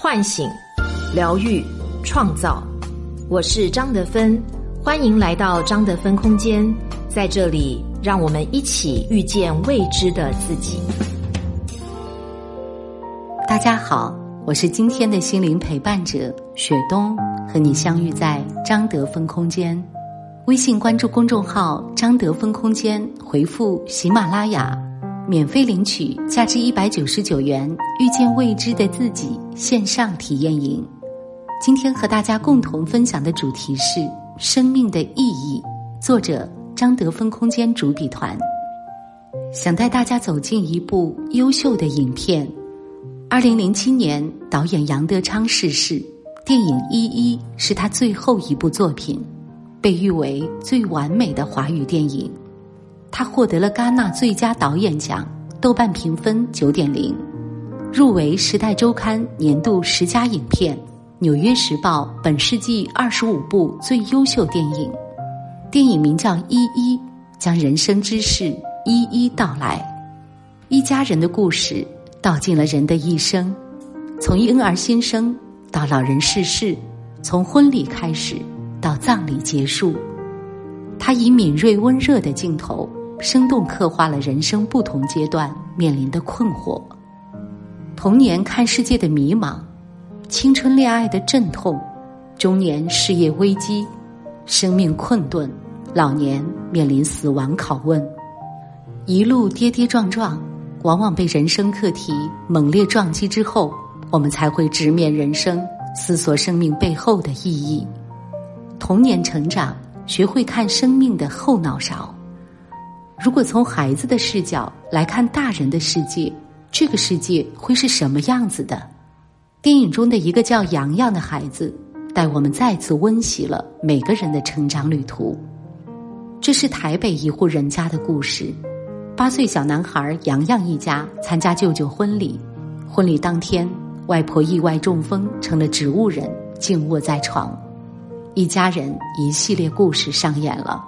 唤醒、疗愈、创造。我是张德芬，欢迎来到张德芬空间。在这里，让我们一起遇见未知的自己。大家好，我是今天的心灵陪伴者雪冬，和你相遇在张德芬空间。微信关注公众号“张德芬空间”，回复“喜马拉雅”。免费领取价值一百九十九元《遇见未知的自己》线上体验营。今天和大家共同分享的主题是生命的意义。作者张德芬空间主笔团想带大家走进一部优秀的影片。二零零七年，导演杨德昌逝世，电影《一一》是他最后一部作品，被誉为最完美的华语电影。他获得了戛纳最佳导演奖，豆瓣评分九点零，入围《时代周刊》年度十佳影片，《纽约时报》本世纪二十五部最优秀电影。电影名叫《一一》，将人生之事一一道来。一家人的故事道尽了人的一生，从婴儿新生到老人逝世，从婚礼开始到葬礼结束。他以敏锐温热的镜头。生动刻画了人生不同阶段面临的困惑：童年看世界的迷茫，青春恋爱的阵痛，中年事业危机，生命困顿，老年面临死亡拷问。一路跌跌撞撞，往往被人生课题猛烈撞击之后，我们才会直面人生，思索生命背后的意义。童年成长，学会看生命的后脑勺。如果从孩子的视角来看大人的世界，这个世界会是什么样子的？电影中的一个叫洋洋的孩子，带我们再次温习了每个人的成长旅途。这是台北一户人家的故事。八岁小男孩洋洋一家参加舅舅婚礼，婚礼当天，外婆意外中风成了植物人，静卧在床，一家人一系列故事上演了。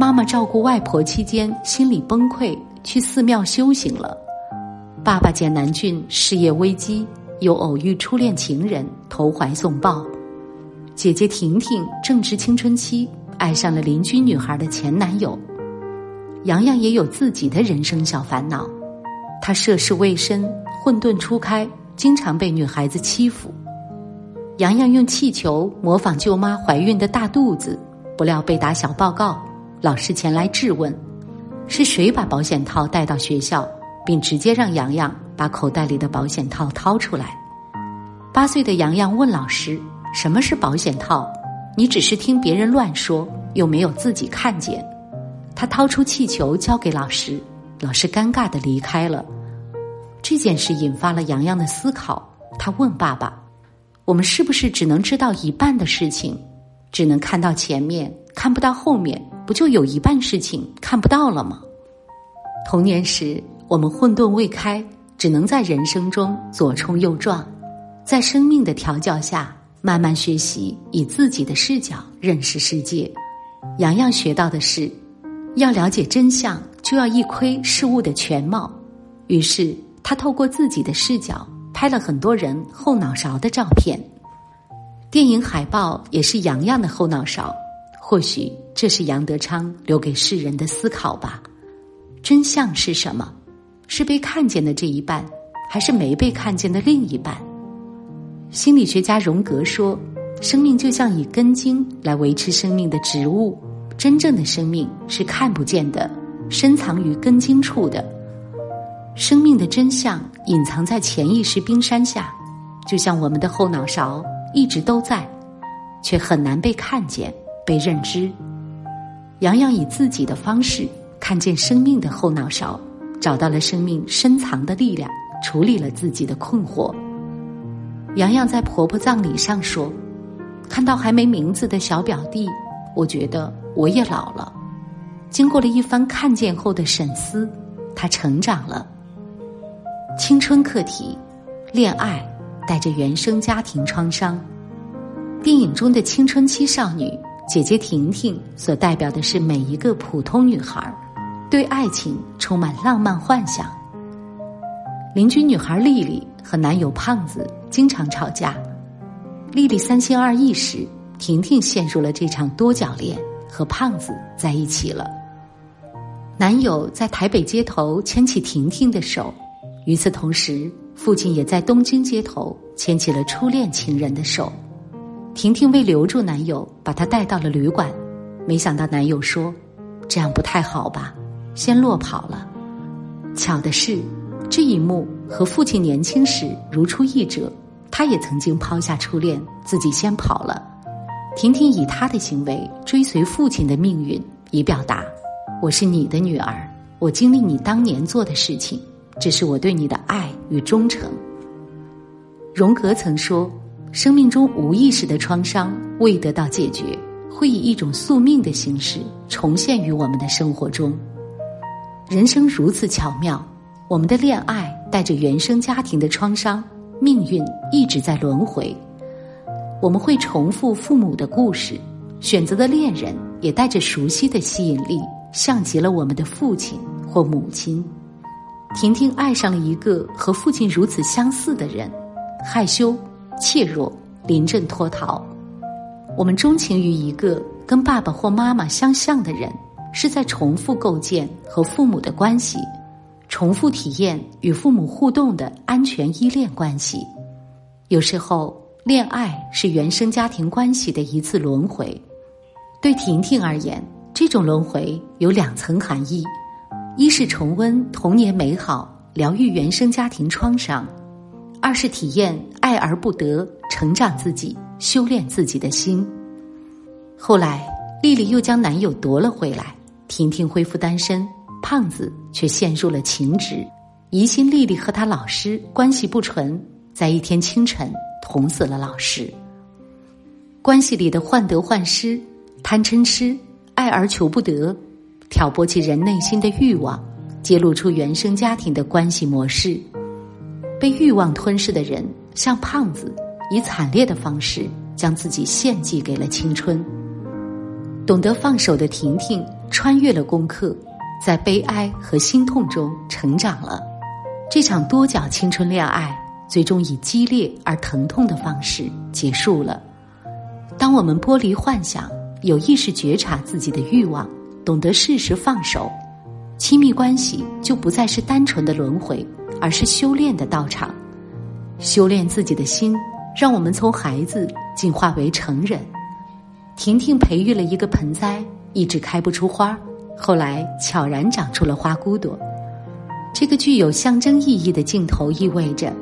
妈妈照顾外婆期间心理崩溃，去寺庙修行了。爸爸简南俊事业危机，又偶遇初恋情人投怀送抱。姐姐婷婷正值青春期，爱上了邻居女孩的前男友。洋洋也有自己的人生小烦恼，他涉世未深，混沌初开，经常被女孩子欺负。洋洋用气球模仿舅妈怀孕的大肚子，不料被打小报告。老师前来质问，是谁把保险套带到学校，并直接让洋洋把口袋里的保险套掏出来。八岁的洋洋问老师：“什么是保险套？你只是听别人乱说，又没有自己看见。”他掏出气球交给老师，老师尴尬的离开了。这件事引发了洋洋的思考，他问爸爸：“我们是不是只能知道一半的事情，只能看到前面，看不到后面？”不就有一半事情看不到了吗？童年时我们混沌未开，只能在人生中左冲右撞，在生命的调教下慢慢学习，以自己的视角认识世界。洋洋学到的是，要了解真相，就要一窥事物的全貌。于是他透过自己的视角拍了很多人后脑勺的照片，电影海报也是洋洋的后脑勺。或许这是杨德昌留给世人的思考吧。真相是什么？是被看见的这一半，还是没被看见的另一半？心理学家荣格说：“生命就像以根茎来维持生命的植物，真正的生命是看不见的，深藏于根茎处的。生命的真相隐藏在潜意识冰山下，就像我们的后脑勺一直都在，却很难被看见。”被认知，洋洋以自己的方式看见生命的后脑勺，找到了生命深藏的力量，处理了自己的困惑。洋洋在婆婆葬礼上说：“看到还没名字的小表弟，我觉得我也老了。”经过了一番看见后的审思，他成长了。青春课题，恋爱带着原生家庭创伤。电影中的青春期少女。姐姐婷婷所代表的是每一个普通女孩，对爱情充满浪漫幻想。邻居女孩丽丽和男友胖子经常吵架。丽丽三心二意时，婷婷陷入了这场多角恋，和胖子在一起了。男友在台北街头牵起婷婷的手，与此同时，父亲也在东京街头牵起了初恋情人的手。婷婷为留住男友，把他带到了旅馆，没想到男友说：“这样不太好吧，先落跑了。”巧的是，这一幕和父亲年轻时如出一辙。他也曾经抛下初恋，自己先跑了。婷婷以他的行为追随父亲的命运，以表达：“我是你的女儿，我经历你当年做的事情，这是我对你的爱与忠诚。”荣格曾说：“生命中无意识的创伤未得到解决，会以一种宿命的形式重现于我们的生活中。人生如此巧妙，我们的恋爱带着原生家庭的创伤。”命运一直在轮回，我们会重复父母的故事，选择的恋人也带着熟悉的吸引力，像极了我们的父亲或母亲。婷婷爱上了一个和父亲如此相似的人，害羞、怯弱、临阵脱逃。我们钟情于一个跟爸爸或妈妈相像的人，是在重复构建和父母的关系。重复体验与父母互动的安全依恋关系，有时候恋爱是原生家庭关系的一次轮回。对婷婷而言，这种轮回有两层含义：一是重温童年美好，疗愈原生家庭创伤；二是体验爱而不得，成长自己，修炼自己的心。后来，丽丽又将男友夺了回来，婷婷恢复单身。胖子却陷入了情执，疑心丽丽和他老师关系不纯，在一天清晨捅死了老师。关系里的患得患失、贪嗔痴、爱而求不得，挑拨起人内心的欲望，揭露出原生家庭的关系模式。被欲望吞噬的人，像胖子，以惨烈的方式将自己献祭给了青春。懂得放手的婷婷，穿越了功课。在悲哀和心痛中成长了，这场多角青春恋爱最终以激烈而疼痛的方式结束了。当我们剥离幻想，有意识觉察自己的欲望，懂得适时放手，亲密关系就不再是单纯的轮回，而是修炼的道场。修炼自己的心，让我们从孩子进化为成人。婷婷培育了一个盆栽，一直开不出花儿。后来悄然长出了花骨朵，这个具有象征意义的镜头意味着，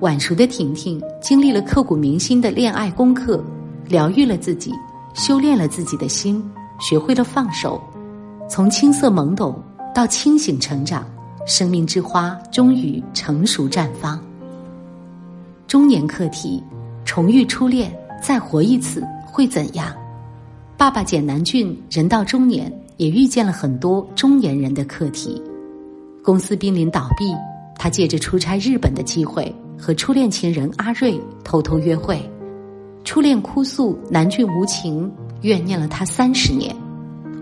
晚熟的婷婷经历了刻骨铭心的恋爱功课，疗愈了自己，修炼了自己的心，学会了放手，从青涩懵懂到清醒成长，生命之花终于成熟绽放。中年课题，重遇初恋，再活一次会怎样？爸爸简南俊人到中年。也遇见了很多中年人的课题，公司濒临倒闭，他借着出差日本的机会和初恋情人阿瑞偷偷约会，初恋哭诉南俊无情，怨念了他三十年，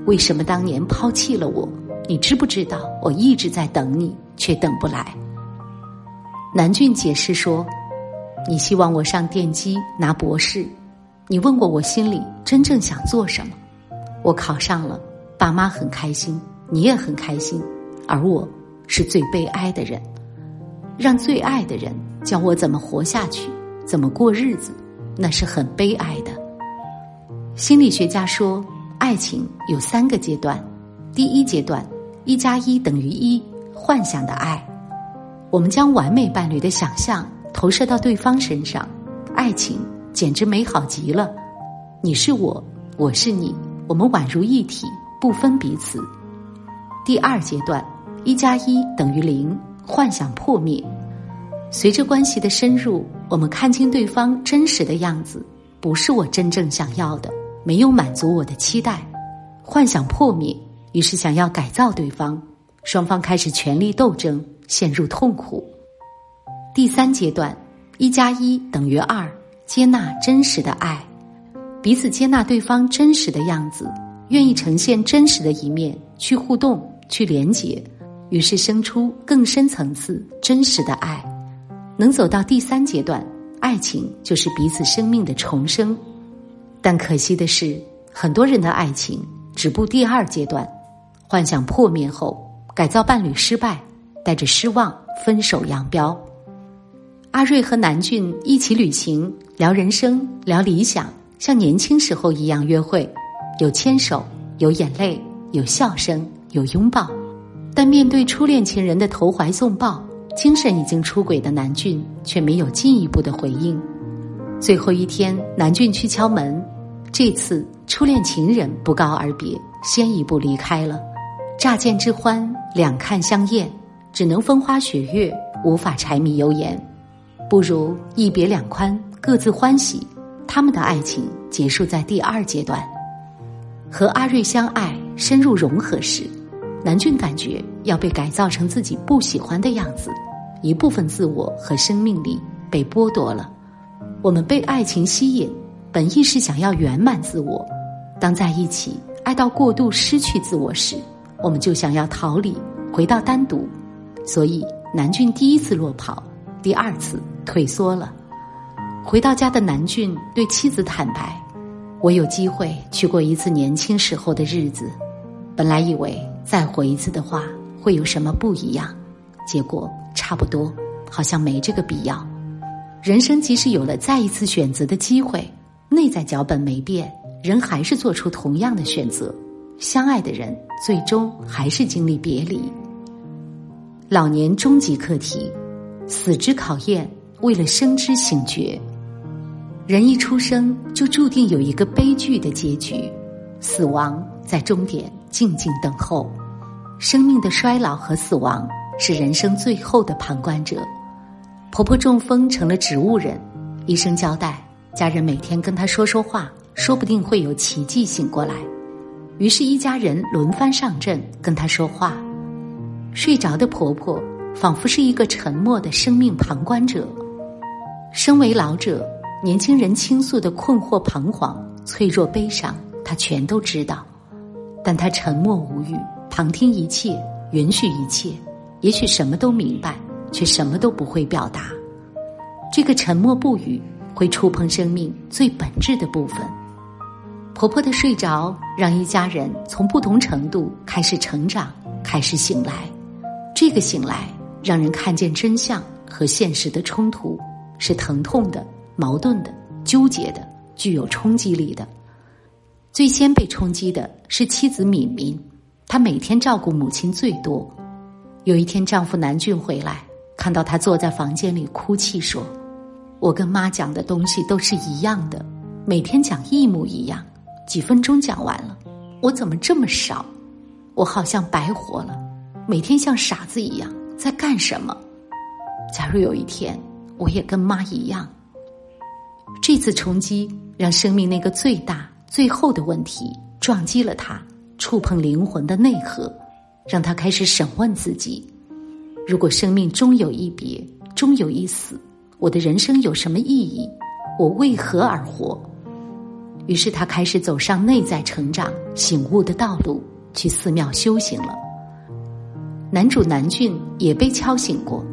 为什么当年抛弃了我？你知不知道我一直在等你，却等不来？南俊解释说：“你希望我上电机拿博士，你问过我心里真正想做什么，我考上了。”爸妈很开心，你也很开心，而我是最悲哀的人。让最爱的人教我怎么活下去，怎么过日子，那是很悲哀的。心理学家说，爱情有三个阶段：第一阶段，一加一等于一，幻想的爱，我们将完美伴侣的想象投射到对方身上，爱情简直美好极了。你是我，我是你，我们宛如一体。不分彼此。第二阶段，一加一等于零，幻想破灭。随着关系的深入，我们看清对方真实的样子，不是我真正想要的，没有满足我的期待，幻想破灭。于是想要改造对方，双方开始权力斗争，陷入痛苦。第三阶段，一加一等于二，接纳真实的爱，彼此接纳对方真实的样子。愿意呈现真实的一面，去互动，去连结，于是生出更深层次、真实的爱，能走到第三阶段，爱情就是彼此生命的重生。但可惜的是，很多人的爱情止步第二阶段，幻想破灭后，改造伴侣失败，带着失望分手扬镳。阿瑞和南俊一起旅行，聊人生，聊理想，像年轻时候一样约会，有牵手，有眼泪，有笑声，有拥抱。但面对初恋情人的投怀送抱，精神已经出轨的南俊却没有进一步的回应。最后一天，南俊去敲门。这次初恋情人不告而别，先一步离开了。乍见之欢，两看相厌，只能风花雪月，无法柴米油盐。不如一别两宽，各自欢喜。他们的爱情结束在第二阶段。和阿瑞相爱，深入融合时，南俊感觉要被改造成自己不喜欢的样子，一部分自我和生命力被剥夺了。我们被爱情吸引，本意是想要圆满自我。当在一起，爱到过度失去自我时，我们就想要逃离，回到单独。所以，南俊第一次落跑，第二次退缩了。回到家的南俊对妻子坦白：“我有机会去过一次年轻时候的日子，本来以为再活一次的话会有什么不一样，结果差不多，好像没这个必要。”人生即使有了再一次选择的机会，内在脚本没变，人还是做出同样的选择。相爱的人最终还是经历别离。老年终极课题，死之考验，为了生之醒觉。人一出生就注定有一个悲剧的结局，死亡在终点静静等候。生命的衰老和死亡是人生最后的旁观者。婆婆中风成了植物人，医生交代家人每天跟她说说话，说不定会有奇迹醒过来。于是，一家人轮番上阵跟她说话。睡着的婆婆仿佛是一个沉默的生命旁观者。身为老者，年轻人倾诉的困惑、彷徨、脆弱、悲伤，她全都知道，但她沉默无语，旁听一切，允许一切，也许什么都明白。却什么都不会表达，这个沉默不语会触碰生命最本质的部分。婆婆的睡着，让一家人从不同程度开始成长，开始醒来。这个醒来，让人看见真相和现实的冲突，是疼痛的、矛盾的、纠结的，具有冲击力的。最先被冲击的是妻子敏敏，她每天照顾母亲最多。有一天，丈夫南俊回来。看到她坐在房间里哭泣，说：“我跟妈讲的东西都是一样的，每天讲一模一样，几分钟讲完了，我怎么这么少？我好像白活了，每天像傻子一样在干什么？假如有一天我也跟妈一样。”这次冲击让生命那个最大、最后的问题撞击了他，触碰灵魂的内核，让他开始审问自己。如果生命终有一别，终有一死，我的人生有什么意义？我为何而活？于是他开始走上内在成长、醒悟的道路，去寺庙修行了。男主南俊也被敲醒过，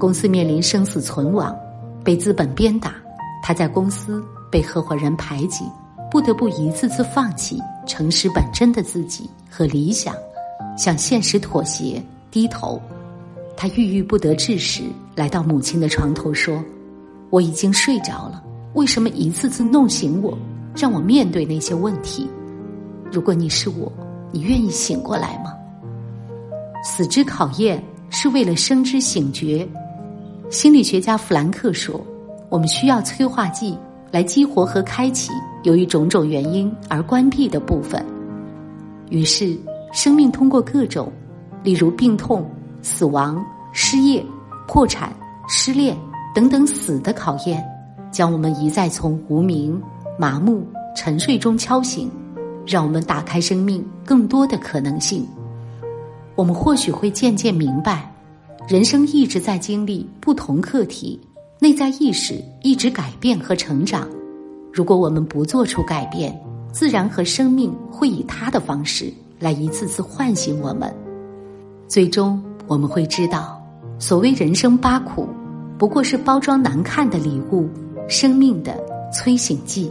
公司面临生死存亡，被资本鞭打，他在公司被合伙人排挤，不得不一次次放弃诚实本真的自己和理想，向现实妥协、低头。他郁郁不得志时，来到母亲的床头说：“我已经睡着了，为什么一次次弄醒我，让我面对那些问题？如果你是我，你愿意醒过来吗？”死之考验是为了生之醒觉。心理学家弗兰克说：“我们需要催化剂来激活和开启由于种种原因而关闭的部分。”于是，生命通过各种，例如病痛。死亡、失业、破产、失恋等等死的考验，将我们一再从无名、麻木、沉睡中敲醒，让我们打开生命更多的可能性。我们或许会渐渐明白，人生一直在经历不同课题，内在意识一直改变和成长。如果我们不做出改变，自然和生命会以他的方式来一次次唤醒我们。最终我们会知道，所谓人生八苦，不过是包装难看的礼物，生命的催醒剂。